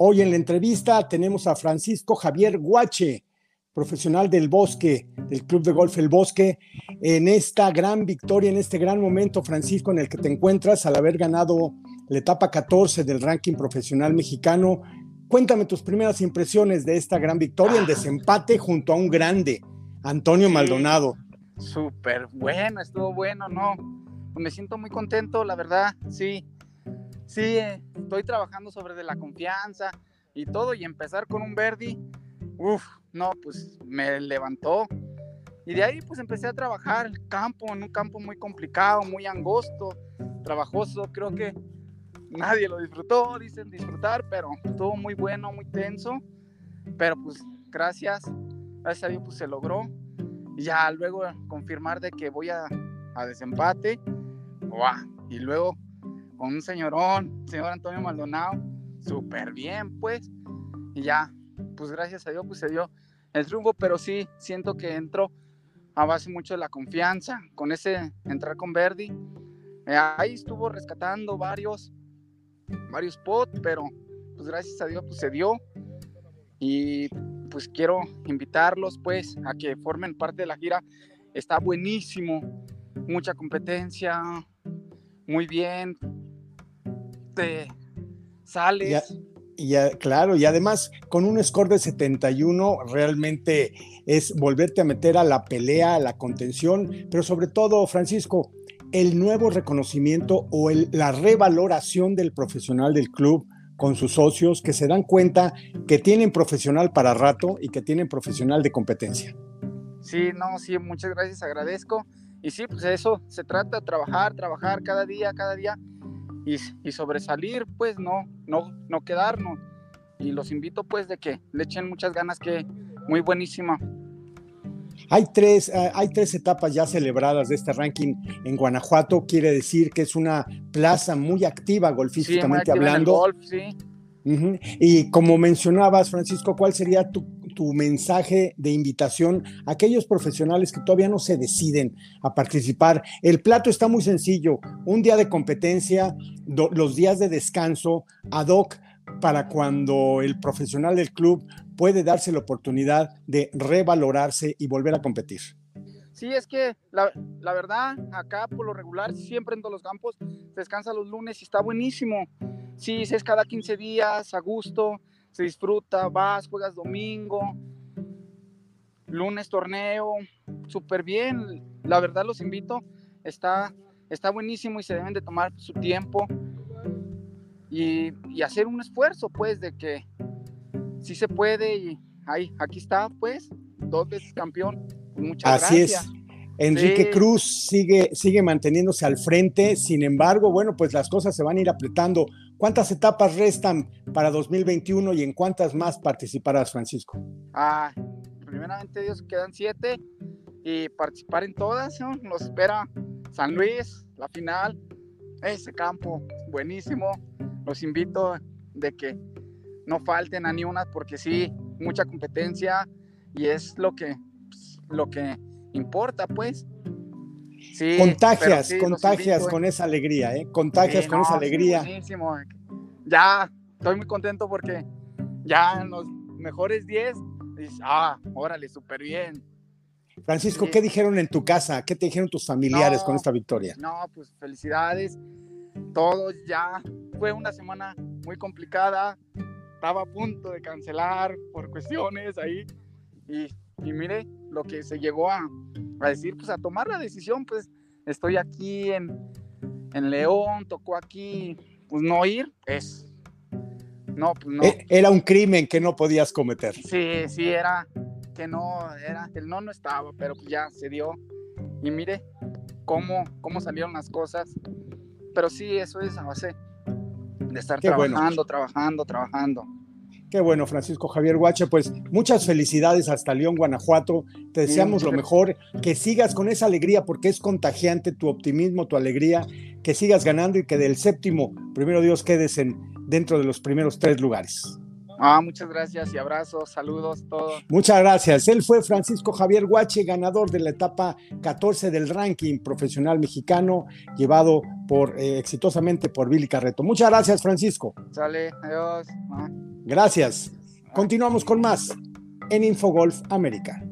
Hoy en la entrevista tenemos a Francisco Javier Guache, profesional del Bosque, del Club de Golf El Bosque, en esta gran victoria, en este gran momento, Francisco, en el que te encuentras al haber ganado la etapa 14 del ranking profesional mexicano. Cuéntame tus primeras impresiones de esta gran victoria, el desempate junto a un grande, Antonio Maldonado. Súper bueno, estuvo bueno, ¿no? Me siento muy contento, la verdad, sí. Sí, estoy trabajando sobre de la confianza y todo, y empezar con un Verdi, uff, no, pues me levantó. Y de ahí pues empecé a trabajar el campo, en un campo muy complicado, muy angosto, trabajoso, creo que nadie lo disfrutó, dicen disfrutar, pero estuvo muy bueno, muy tenso, pero pues gracias, gracias a Dios pues se logró. Y ya luego confirmar de que voy a, a desempate, y luego con un señorón, señor Antonio Maldonado, súper bien pues, y ya, pues gracias a Dios pues se dio el triunfo, pero sí siento que entró a base mucho de la confianza, con ese entrar con Verdi, eh, ahí estuvo rescatando varios, varios pots, pero pues gracias a Dios pues se dio. Y pues quiero invitarlos pues a que formen parte de la gira. Está buenísimo, mucha competencia, muy bien, sales. Y, claro, y además con un score de 71 realmente es volverte a meter a la pelea, a la contención, pero sobre todo, Francisco, el nuevo reconocimiento o la revaloración del profesional del club con sus socios que se dan cuenta que tienen profesional para rato y que tienen profesional de competencia. Sí, no, sí, muchas gracias, agradezco. Y sí, pues eso se trata, trabajar, trabajar cada día, cada día y, y sobresalir, pues no, no, no quedarnos. Y los invito pues de que le echen muchas ganas, que muy buenísima. Hay tres, eh, hay tres etapas ya celebradas de este ranking en Guanajuato, quiere decir que es una plaza muy activa golfísticamente hablando. Y como mencionabas, Francisco, ¿cuál sería tu, mensaje de invitación a aquellos profesionales que todavía no se deciden a participar? El plato está muy sencillo, un día de competencia, los días de descanso, ad hoc para cuando el profesional del club puede darse la oportunidad de revalorarse y volver a competir. Sí, es que la, la, verdad, acá por lo regular, siempre en todos los campos, descansa los lunes y está buenísimo. Sí, es cada 15 días, a gusto, se disfruta, vas, juegas domingo, lunes torneo, súper bien. La verdad los invito, está, está buenísimo y se deben de tomar su tiempo y, y hacer un esfuerzo, pues, de que sí se puede y ahí, aquí está, pues, dos veces campeón. Muchas Así es. Enrique Cruz sigue, sigue manteniéndose al frente, sin embargo, bueno, pues las cosas se van a ir apretando. ¿Cuántas etapas restan para 2021 y en cuántas más participarás, Francisco? Ah, primeramente Dios quedan siete y participar en todas, ¿no? Nos espera San Luis, la final, ese campo buenísimo. Los invito de que no falten a ni una porque sí, mucha competencia y es lo que, pues, lo que importa, pues. Sí, contagias, contagias con esa alegría, ¿eh? Contagias con esa alegría. Buenísimo. Ya estoy muy contento porque ya en los mejores 10, ah, órale, súper bien. Francisco, ¿qué dijeron en tu casa? ¿Qué te dijeron tus familiares con esta victoria? No, pues felicidades. Todos ya. Fue una semana muy complicada. Estaba a punto de cancelar por cuestiones ahí. Y y mire lo que se llegó a, decir, pues a tomar la decisión, pues estoy aquí en, en León, tocó aquí, pues no ir, es... No, pues no. E, era un crimen que no podías cometer. Sí, sí, era que no, era, el no no estaba, pero pues ya se dio. Y mire cómo, cómo salieron las cosas. Pero sí, eso es a base de estar trabajando, trabajando, trabajando. Qué bueno, Francisco Javier Guache, pues muchas felicidades hasta León, Guanajuato. Te deseamos lo mejor, que sigas con esa alegría porque es contagiante tu optimismo, tu alegría, que sigas ganando y que del séptimo, primero Dios, quedes en, dentro de los primeros tres lugares. Ah, muchas gracias y abrazos, saludos, todo. Muchas gracias. Él fue Francisco Javier Guache, ganador de la etapa 14 del ranking profesional mexicano, llevado por eh, exitosamente por Billy Carreto. Muchas gracias, Francisco. Sale, adiós. Gracias. Continuamos con más en Infogolf América.